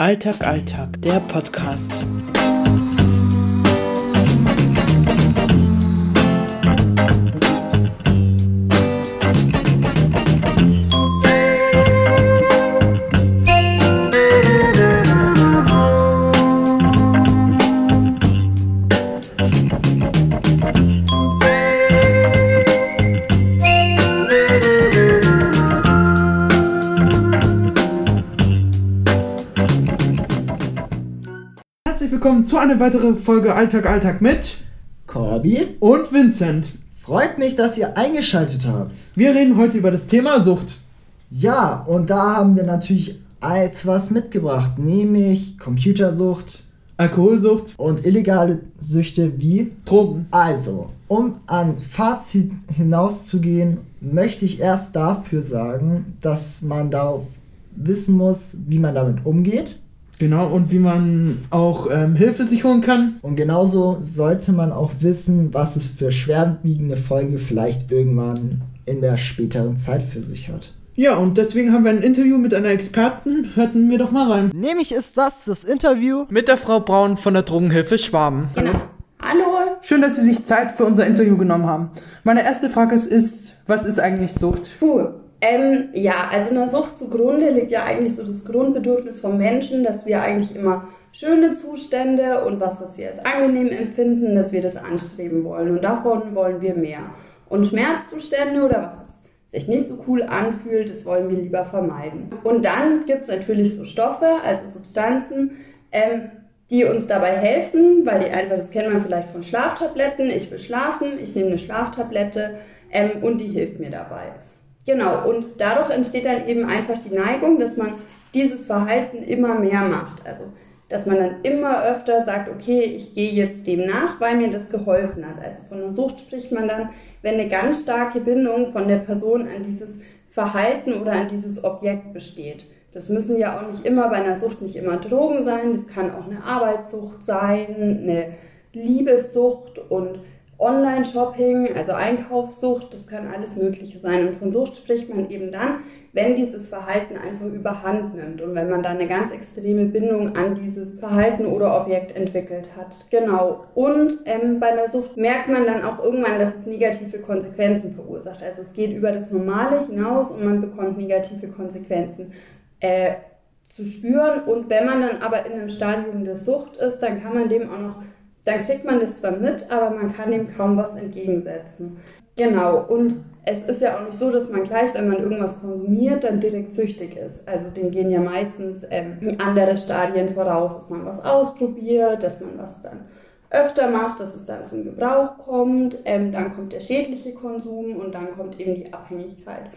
Alltag, Alltag, der Podcast. Herzlich willkommen zu einer weiteren Folge Alltag, Alltag mit Corby, und Vincent. freut mich, dass ihr eingeschaltet habt. Wir reden heute über das Thema Sucht. Ja, und da haben wir natürlich etwas mitgebracht, nämlich Computersucht Alkoholsucht, und illegale Süchte wie. Drogen. Also, um an Fazit hinauszugehen, möchte ich erst dafür sagen, dass man darauf wissen muss, wie man damit umgeht. Genau, und wie man auch ähm, Hilfe sich holen kann. Und genauso sollte man auch wissen, was es für schwerwiegende Folge vielleicht irgendwann in der späteren Zeit für sich hat. Ja, und deswegen haben wir ein Interview mit einer Expertin. Hörten wir doch mal rein. Nämlich ist das das Interview Mit der Frau Braun von der Drogenhilfe Schwaben. Genau. Hallo. Schön, dass Sie sich Zeit für unser Interview genommen haben. Meine erste Frage ist, ist was ist eigentlich Sucht? Puh. Ähm, ja, also einer Sucht zugrunde liegt ja eigentlich so das Grundbedürfnis vom Menschen, dass wir eigentlich immer schöne Zustände und was, was wir als angenehm empfinden, dass wir das anstreben wollen. Und davon wollen wir mehr. Und Schmerzzustände oder was was sich nicht so cool anfühlt, das wollen wir lieber vermeiden. Und dann gibt es natürlich so Stoffe, also Substanzen, ähm, die uns dabei helfen, weil die einfach, das kennt man vielleicht von Schlaftabletten, ich will schlafen, ich nehme eine Schlaftablette ähm, und die hilft mir dabei. Genau, und dadurch entsteht dann eben einfach die Neigung, dass man dieses Verhalten immer mehr macht. Also, dass man dann immer öfter sagt, okay, ich gehe jetzt dem nach, weil mir das geholfen hat. Also von einer Sucht spricht man dann, wenn eine ganz starke Bindung von der Person an dieses Verhalten oder an dieses Objekt besteht. Das müssen ja auch nicht immer bei einer Sucht nicht immer Drogen sein, das kann auch eine Arbeitssucht sein, eine Liebessucht und Online-Shopping, also Einkaufssucht, das kann alles Mögliche sein. Und von Sucht spricht man eben dann, wenn dieses Verhalten einfach überhand nimmt und wenn man da eine ganz extreme Bindung an dieses Verhalten oder Objekt entwickelt hat. Genau. Und ähm, bei einer Sucht merkt man dann auch irgendwann, dass es negative Konsequenzen verursacht. Also es geht über das Normale hinaus und man bekommt negative Konsequenzen. Äh, zu spüren und wenn man dann aber in einem Stadium der Sucht ist, dann kann man dem auch noch dann kriegt man das zwar mit, aber man kann dem kaum was entgegensetzen. Genau, und es ist ja auch nicht so, dass man gleich, wenn man irgendwas konsumiert, dann direkt süchtig ist. Also dem gehen ja meistens ähm, andere Stadien voraus, dass man was ausprobiert, dass man was dann öfter macht, dass es dann zum Gebrauch kommt, ähm, dann kommt der schädliche Konsum und dann kommt eben die Abhängigkeit.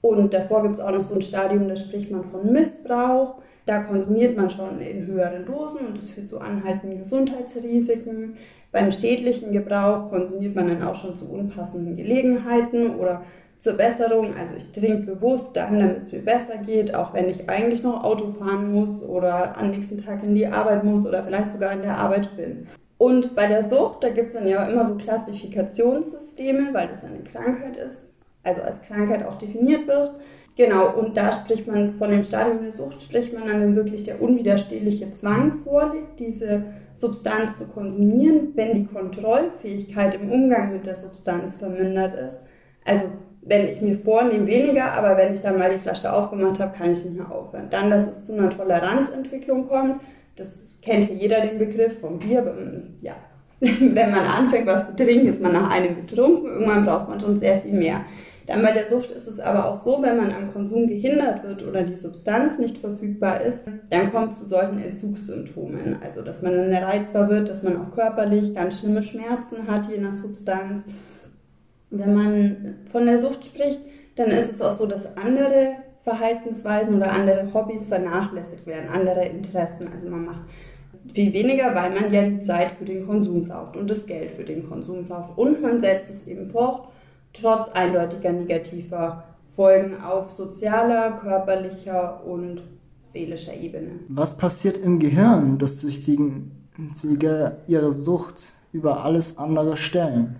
Und davor gibt es auch noch so ein Stadium, da spricht man von Missbrauch. Da konsumiert man schon in höheren Dosen und das führt zu anhaltenden Gesundheitsrisiken. Beim schädlichen Gebrauch konsumiert man dann auch schon zu unpassenden Gelegenheiten oder zur Besserung. Also ich trinke bewusst dann, damit es mir besser geht, auch wenn ich eigentlich noch Auto fahren muss oder am nächsten Tag in die Arbeit muss oder vielleicht sogar in der Arbeit bin. Und bei der Sucht, da gibt es dann ja immer so Klassifikationssysteme, weil das eine Krankheit ist, also als Krankheit auch definiert wird. Genau, und da spricht man von dem Stadium der Sucht, spricht man dann, wenn wirklich der unwiderstehliche Zwang vorliegt, diese Substanz zu konsumieren, wenn die Kontrollfähigkeit im Umgang mit der Substanz vermindert ist. Also wenn ich mir vornehme, weniger, aber wenn ich dann mal die Flasche aufgemacht habe, kann ich nicht mehr aufhören. Dann, dass es zu einer Toleranzentwicklung kommt, das kennt ja jeder den Begriff vom Bier. Ja, wenn man anfängt, was zu trinken, ist man nach einem betrunken. Irgendwann braucht man schon sehr viel mehr. Dann bei der Sucht ist es aber auch so, wenn man am Konsum gehindert wird oder die Substanz nicht verfügbar ist, dann kommt es zu solchen Entzugssymptomen. Also, dass man dann reizbar wird, dass man auch körperlich ganz schlimme Schmerzen hat, je nach Substanz. Wenn man von der Sucht spricht, dann ist es auch so, dass andere Verhaltensweisen oder andere Hobbys vernachlässigt werden, andere Interessen. Also man macht viel weniger, weil man ja die Zeit für den Konsum braucht und das Geld für den Konsum braucht. Und man setzt es eben fort trotz eindeutiger negativer Folgen auf sozialer, körperlicher und seelischer Ebene. Was passiert im Gehirn, das Süchtigen ihre Sucht über alles andere stellen?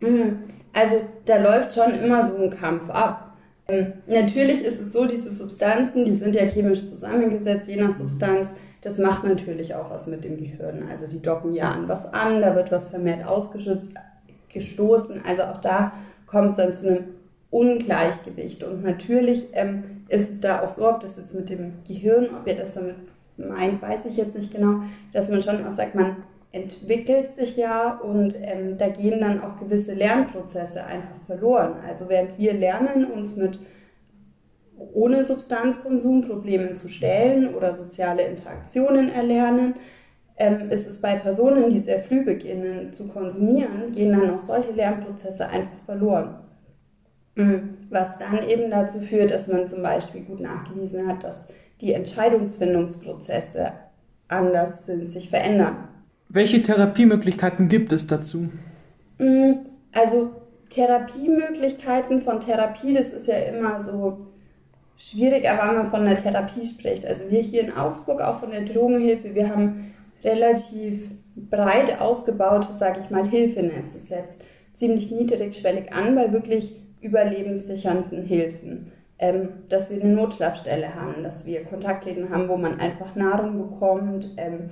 Mhm. Also da läuft schon immer so ein Kampf ab. Ähm, natürlich ist es so, diese Substanzen, die sind ja chemisch zusammengesetzt, je nach Substanz. Das macht natürlich auch was mit dem Gehirn. Also die docken ja an was an, da wird was vermehrt ausgeschützt, gestoßen. Also auch da kommt es dann zu einem Ungleichgewicht. Und natürlich ähm, ist es da auch so, ob das jetzt mit dem Gehirn, ob ihr das damit meint, weiß ich jetzt nicht genau, dass man schon auch sagt, man entwickelt sich ja und ähm, da gehen dann auch gewisse Lernprozesse einfach verloren. Also während wir lernen, uns mit ohne Substanzkonsum Problemen zu stellen oder soziale Interaktionen erlernen, ähm, ist es bei Personen, die sehr früh beginnen zu konsumieren, gehen dann auch solche Lernprozesse einfach verloren. Mhm. Was dann eben dazu führt, dass man zum Beispiel gut nachgewiesen hat, dass die Entscheidungsfindungsprozesse anders sind, sich verändern. Welche Therapiemöglichkeiten gibt es dazu? Mm, also Therapiemöglichkeiten von Therapie, das ist ja immer so schwierig, aber wenn man von der Therapie spricht. Also wir hier in Augsburg auch von der Drogenhilfe, wir haben relativ breit ausgebautes, sage ich mal, Hilfenetz. Es setzt ziemlich niedrigschwellig an bei wirklich überlebenssichernden Hilfen. Ähm, dass wir eine Notschlafstelle haben, dass wir Kontaktläden haben, wo man einfach Nahrung bekommt, ähm,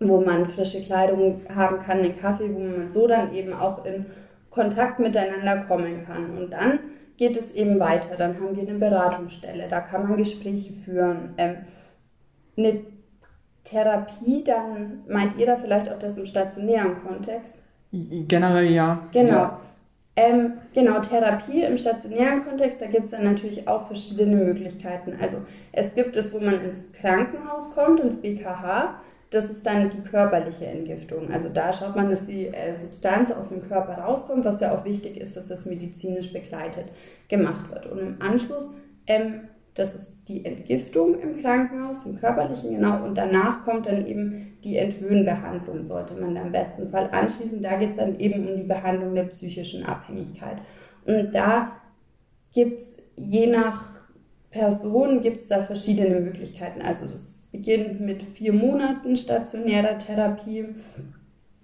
wo man frische Kleidung haben kann, einen Kaffee, wo man so dann eben auch in Kontakt miteinander kommen kann. Und dann geht es eben weiter. Dann haben wir eine Beratungsstelle, da kann man Gespräche führen. Ähm, eine Therapie, dann meint ihr da vielleicht auch das im stationären Kontext? Generell ja. Genau. Ja. Ähm, genau, Therapie im stationären Kontext, da gibt es dann natürlich auch verschiedene Möglichkeiten. Also es gibt es, wo man ins Krankenhaus kommt, ins BKH. Das ist dann die körperliche Entgiftung. Also da schaut man, dass die äh, Substanz aus dem Körper rauskommt, was ja auch wichtig ist, dass das medizinisch begleitet gemacht wird. Und im Anschluss, ähm, das ist die Entgiftung im Krankenhaus, im körperlichen genau, und danach kommt dann eben die Entwöhnbehandlung, sollte man da im besten Fall anschließen. Da geht es dann eben um die Behandlung der psychischen Abhängigkeit. Und da gibt es je nach Person gibt es da verschiedene Möglichkeiten. Also das beginnt mit vier Monaten stationärer Therapie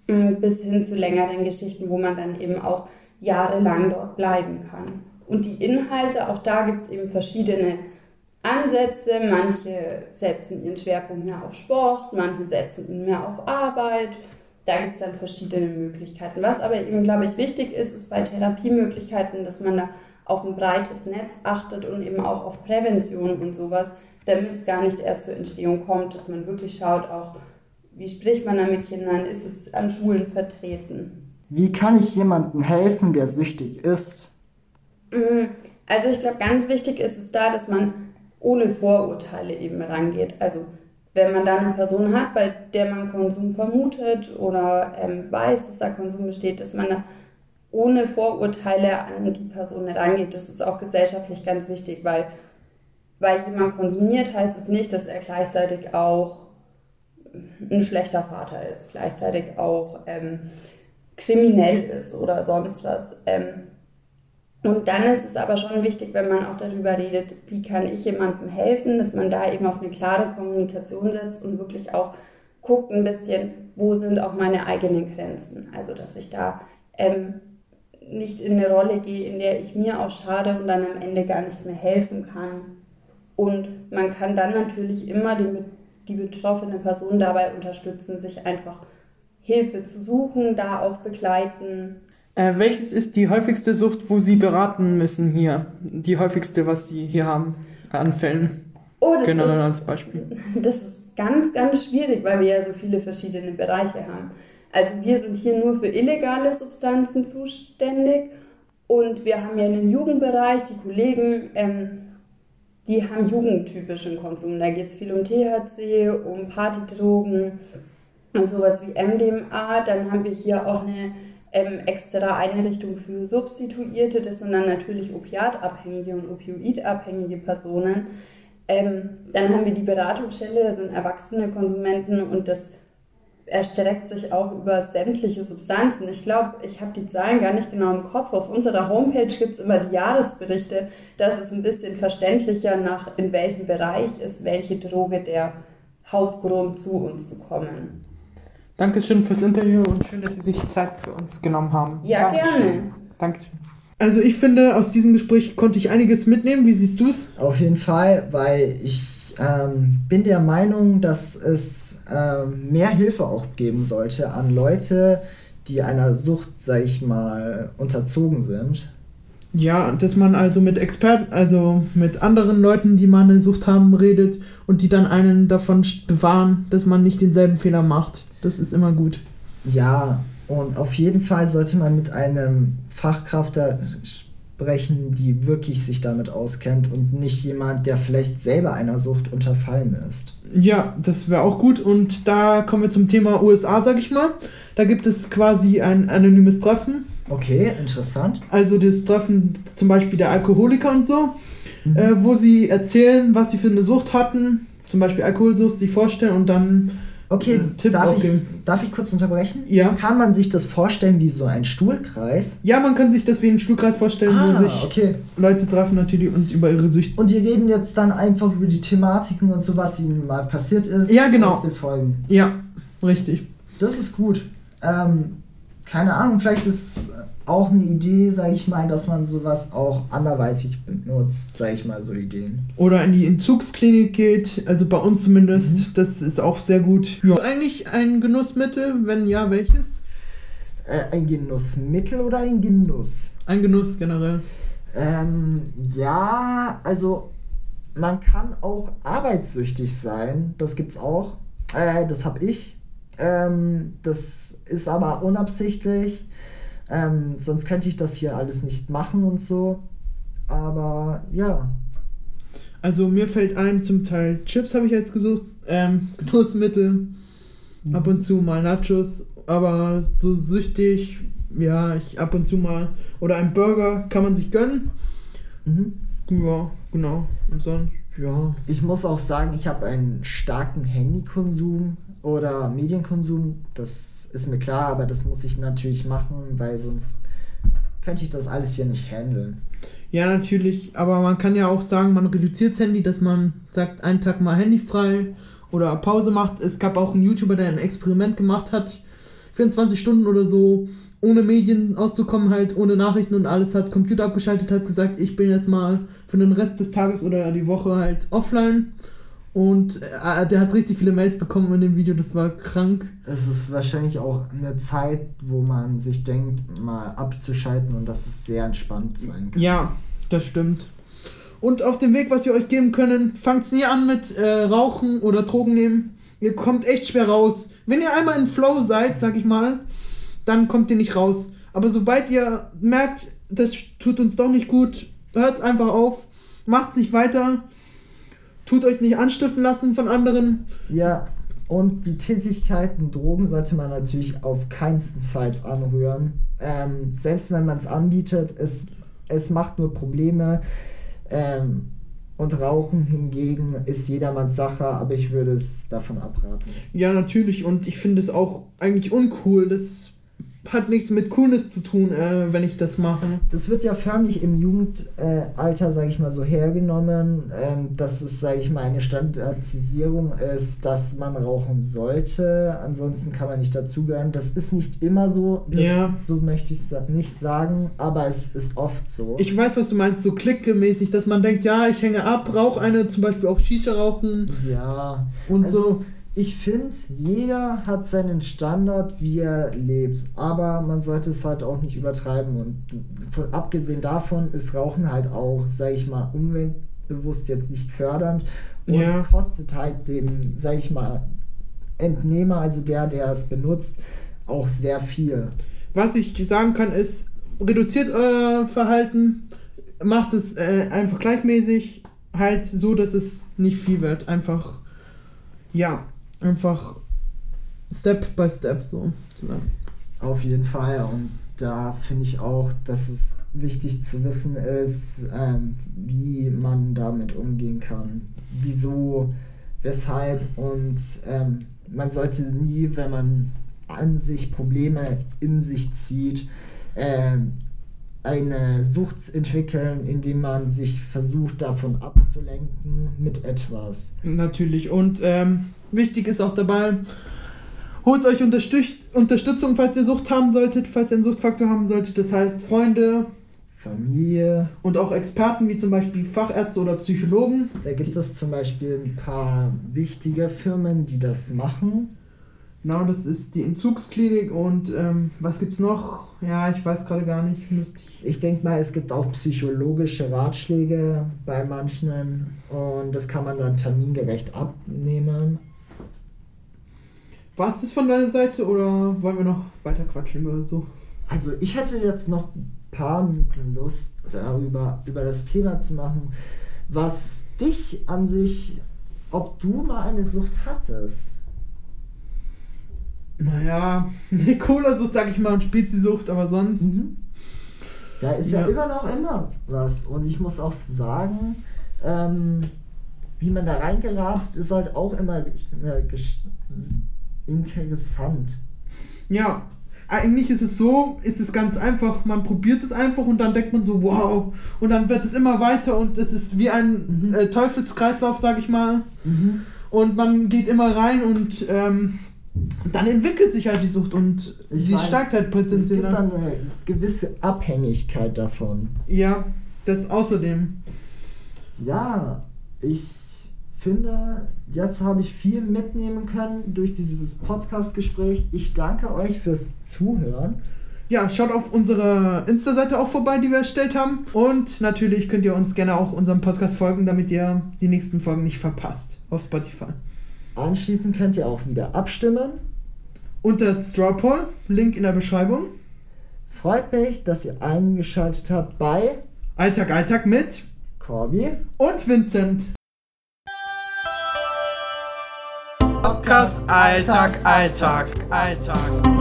ähm, bis hin zu längeren Geschichten, wo man dann eben auch jahrelang dort bleiben kann. Und die Inhalte, auch da gibt es eben verschiedene Ansätze. Manche setzen ihren Schwerpunkt mehr auf Sport, manche setzen ihn mehr auf Arbeit. Da gibt es dann verschiedene Möglichkeiten. Was aber eben, glaube ich, wichtig ist, ist bei Therapiemöglichkeiten, dass man da auf ein breites Netz achtet und eben auch auf Prävention und sowas, damit es gar nicht erst zur Entstehung kommt, dass man wirklich schaut, auch wie spricht man da mit Kindern, ist es an Schulen vertreten. Wie kann ich jemandem helfen, der süchtig ist? Mm, also ich glaube, ganz wichtig ist es da, dass man ohne Vorurteile eben rangeht. Also wenn man dann eine Person hat, bei der man Konsum vermutet oder ähm, weiß, dass da Konsum besteht, dass man da ohne Vorurteile an die Person herangeht. Das ist auch gesellschaftlich ganz wichtig, weil weil jemand konsumiert, heißt es nicht, dass er gleichzeitig auch ein schlechter Vater ist, gleichzeitig auch ähm, kriminell ist oder sonst was. Ähm, und dann ist es aber schon wichtig, wenn man auch darüber redet, wie kann ich jemandem helfen, dass man da eben auf eine klare Kommunikation setzt und wirklich auch guckt ein bisschen, wo sind auch meine eigenen Grenzen. Also dass ich da ähm, nicht in eine Rolle gehe, in der ich mir auch schade und dann am Ende gar nicht mehr helfen kann. Und man kann dann natürlich immer die, die betroffene Person dabei unterstützen, sich einfach Hilfe zu suchen, da auch begleiten. Äh, welches ist die häufigste Sucht, wo Sie beraten müssen hier? Die häufigste, was Sie hier haben an Fällen? Oh, das genau ist, als Beispiel. Das ist ganz, ganz schwierig, weil wir ja so viele verschiedene Bereiche haben. Also wir sind hier nur für illegale Substanzen zuständig und wir haben ja einen Jugendbereich, die Kollegen ähm, die haben jugendtypischen Konsum. Da geht es viel um THC, um Partydrogen und sowas wie MDMA. Dann haben wir hier auch eine ähm, extra Einrichtung für Substituierte. Das sind dann natürlich opiatabhängige und opioidabhängige Personen. Ähm, dann haben wir die Beratungsstelle, das sind erwachsene Konsumenten und das erstreckt sich auch über sämtliche Substanzen. Ich glaube, ich habe die Zahlen gar nicht genau im Kopf. Auf unserer Homepage gibt es immer die Jahresberichte. Das ist ein bisschen verständlicher, nach in welchem Bereich ist welche Droge der Hauptgrund zu uns zu kommen. Dankeschön fürs Interview und schön, dass Sie sich Zeit für uns genommen haben. Ja, Dankeschön. gerne. Dankeschön. Also ich finde, aus diesem Gespräch konnte ich einiges mitnehmen. Wie siehst du es? Auf jeden Fall, weil ich ähm, bin der Meinung, dass es ähm, mehr Hilfe auch geben sollte an Leute, die einer Sucht, sag ich mal, unterzogen sind. Ja, dass man also mit Experten, also mit anderen Leuten, die mal eine Sucht haben, redet und die dann einen davon bewahren, dass man nicht denselben Fehler macht. Das ist immer gut. Ja, und auf jeden Fall sollte man mit einem Fachkraft da sprechen, die wirklich sich damit auskennt und nicht jemand, der vielleicht selber einer Sucht unterfallen ist. Ja, das wäre auch gut. Und da kommen wir zum Thema USA, sag ich mal. Da gibt es quasi ein anonymes Treffen Okay, interessant. Also das Treffen zum Beispiel der Alkoholiker und so, mhm. äh, wo sie erzählen, was sie für eine Sucht hatten, zum Beispiel Alkoholsucht, sich vorstellen und dann okay, äh, Tipps darf Ich, darf ich kurz unterbrechen? Ja. Kann man sich das vorstellen wie so ein Stuhlkreis? Ja, man kann sich das wie ein Stuhlkreis vorstellen, ah, wo sich okay. Leute treffen natürlich und über ihre Süchte. Und die reden jetzt dann einfach über die Thematiken und so, was ihnen mal passiert ist. Ja, genau. Aus den Folgen. Ja, richtig. Das ist gut. Ähm, keine Ahnung, vielleicht ist auch eine Idee, sage ich mal, dass man sowas auch anderweitig benutzt, sage ich mal, so Ideen. Oder in die Entzugsklinik geht, also bei uns zumindest, mhm. das ist auch sehr gut. Ja. Eigentlich ein Genussmittel, wenn ja, welches? Äh, ein Genussmittel oder ein Genuss? Ein Genuss generell. Ähm, ja, also man kann auch arbeitssüchtig sein, das gibt's auch. Äh, das habe ich. Ähm, das ist aber unabsichtlich. Ähm, sonst könnte ich das hier alles nicht machen und so. Aber ja. Also mir fällt ein, zum Teil Chips habe ich jetzt gesucht, ähm, Genussmittel, mhm. ab und zu mal Nachos, aber so süchtig, ja, ich ab und zu mal. Oder ein Burger kann man sich gönnen. Mhm. Ja, genau. Und sonst, ja. Ich muss auch sagen, ich habe einen starken Handykonsum oder Medienkonsum. Das ist mir klar, aber das muss ich natürlich machen, weil sonst könnte ich das alles hier nicht handeln. Ja, natürlich, aber man kann ja auch sagen, man reduziert das Handy, dass man sagt, einen Tag mal Handy frei oder Pause macht. Es gab auch einen YouTuber, der ein Experiment gemacht hat, 24 Stunden oder so, ohne Medien auszukommen, halt ohne Nachrichten und alles, hat Computer abgeschaltet, hat gesagt, ich bin jetzt mal für den Rest des Tages oder die Woche halt offline und äh, der hat richtig viele Mails bekommen in dem Video, das war krank. Es ist wahrscheinlich auch eine Zeit, wo man sich denkt, mal abzuschalten und dass es sehr entspannt sein kann. Ja, das stimmt. Und auf dem Weg, was wir euch geben können, fangt nie an mit äh, Rauchen oder Drogen nehmen. Ihr kommt echt schwer raus. Wenn ihr einmal in Flow seid, sag ich mal, dann kommt ihr nicht raus. Aber sobald ihr merkt, das tut uns doch nicht gut, hört's einfach auf, macht's nicht weiter tut euch nicht anstiften lassen von anderen. Ja, und die Tätigkeiten Drogen sollte man natürlich auf keinstenfalls anrühren. Ähm, selbst wenn man es anbietet, es, es macht nur Probleme. Ähm, und Rauchen hingegen ist jedermanns Sache, aber ich würde es davon abraten. Ja, natürlich. Und ich finde es auch eigentlich uncool, dass hat nichts mit Coolness zu tun, äh, wenn ich das mache. Das wird ja förmlich im Jugendalter, äh, sage ich mal, so hergenommen, ähm, dass es, sage ich mal, eine Standardisierung ist, dass man rauchen sollte. Ansonsten kann man nicht dazugehören. Das ist nicht immer so. Das, ja. So möchte ich es nicht sagen, aber es ist oft so. Ich weiß, was du meinst, so klickgemäßig, dass man denkt, ja, ich hänge ab, rauche eine, zum Beispiel auch Shisha rauchen. Ja. Und also, so ich finde, jeder hat seinen Standard, wie er lebt. Aber man sollte es halt auch nicht übertreiben. Und von, abgesehen davon ist Rauchen halt auch, sage ich mal, umweltbewusst jetzt nicht fördernd. Und ja. kostet halt dem, sage ich mal, Entnehmer, also der, der es benutzt, auch sehr viel. Was ich sagen kann, ist, reduziert euer Verhalten, macht es äh, einfach gleichmäßig, halt so, dass es nicht viel wird. Einfach, ja, einfach Step by Step so. Auf jeden Fall. Und da finde ich auch, dass es wichtig zu wissen ist, ähm, wie man damit umgehen kann. Wieso, weshalb und ähm, man sollte nie, wenn man an sich Probleme in sich zieht, ähm, eine Sucht entwickeln, indem man sich versucht, davon abzulenken mit etwas. Natürlich. Und ähm, wichtig ist auch dabei, holt euch Unterstützung, falls ihr Sucht haben solltet, falls ihr einen Suchtfaktor haben solltet. Das heißt, Freunde, Familie. Und auch Experten wie zum Beispiel Fachärzte oder Psychologen. Da gibt es zum Beispiel ein paar wichtige Firmen, die das machen. Genau, das ist die Entzugsklinik und ähm, was gibt's noch? Ja, ich weiß gerade gar nicht. Müsste ich. Ich denke mal, es gibt auch psychologische Ratschläge bei manchen und das kann man dann termingerecht abnehmen. War es das von deiner Seite oder wollen wir noch weiter quatschen über so? Also ich hätte jetzt noch ein paar Minuten Lust darüber über das Thema zu machen, was dich an sich, ob du mal eine Sucht hattest. Naja, eine Cola-Sucht, sag ich mal, und Spezi-Sucht, aber sonst. Da ist ja. Ja. immer noch immer was. Und ich muss auch sagen, ähm, wie man da reingeratet, ist halt auch immer gesch- interessant. Ja, eigentlich ist es so, ist es ganz einfach, man probiert es einfach und dann denkt man so, wow, und dann wird es immer weiter und es ist wie ein Mhm. äh, Teufelskreislauf, sag ich mal. Und man geht immer rein und ähm, dann entwickelt sich halt die Sucht und Ich sie weiß, steigt halt Es potenziell. gibt dann eine gewisse Abhängigkeit davon. Ja, das außerdem. Ja, ich finde, jetzt habe ich viel mitnehmen können durch dieses Podcast-Gespräch. Ich danke euch fürs Zuhören. Ja, schaut auf unsere Insta-Seite auch vorbei, die wir erstellt haben. Und natürlich könnt ihr uns gerne auch unserem Podcast folgen, damit ihr die nächsten Folgen nicht verpasst. Auf Spotify. Anschließend könnt ihr auch wieder abstimmen. Unter Straw Poll, Link in der Beschreibung. Freut mich, dass ihr eingeschaltet habt bei Alltag, Alltag mit Corby. und Vincent. Podcast Alltag, Alltag, Alltag.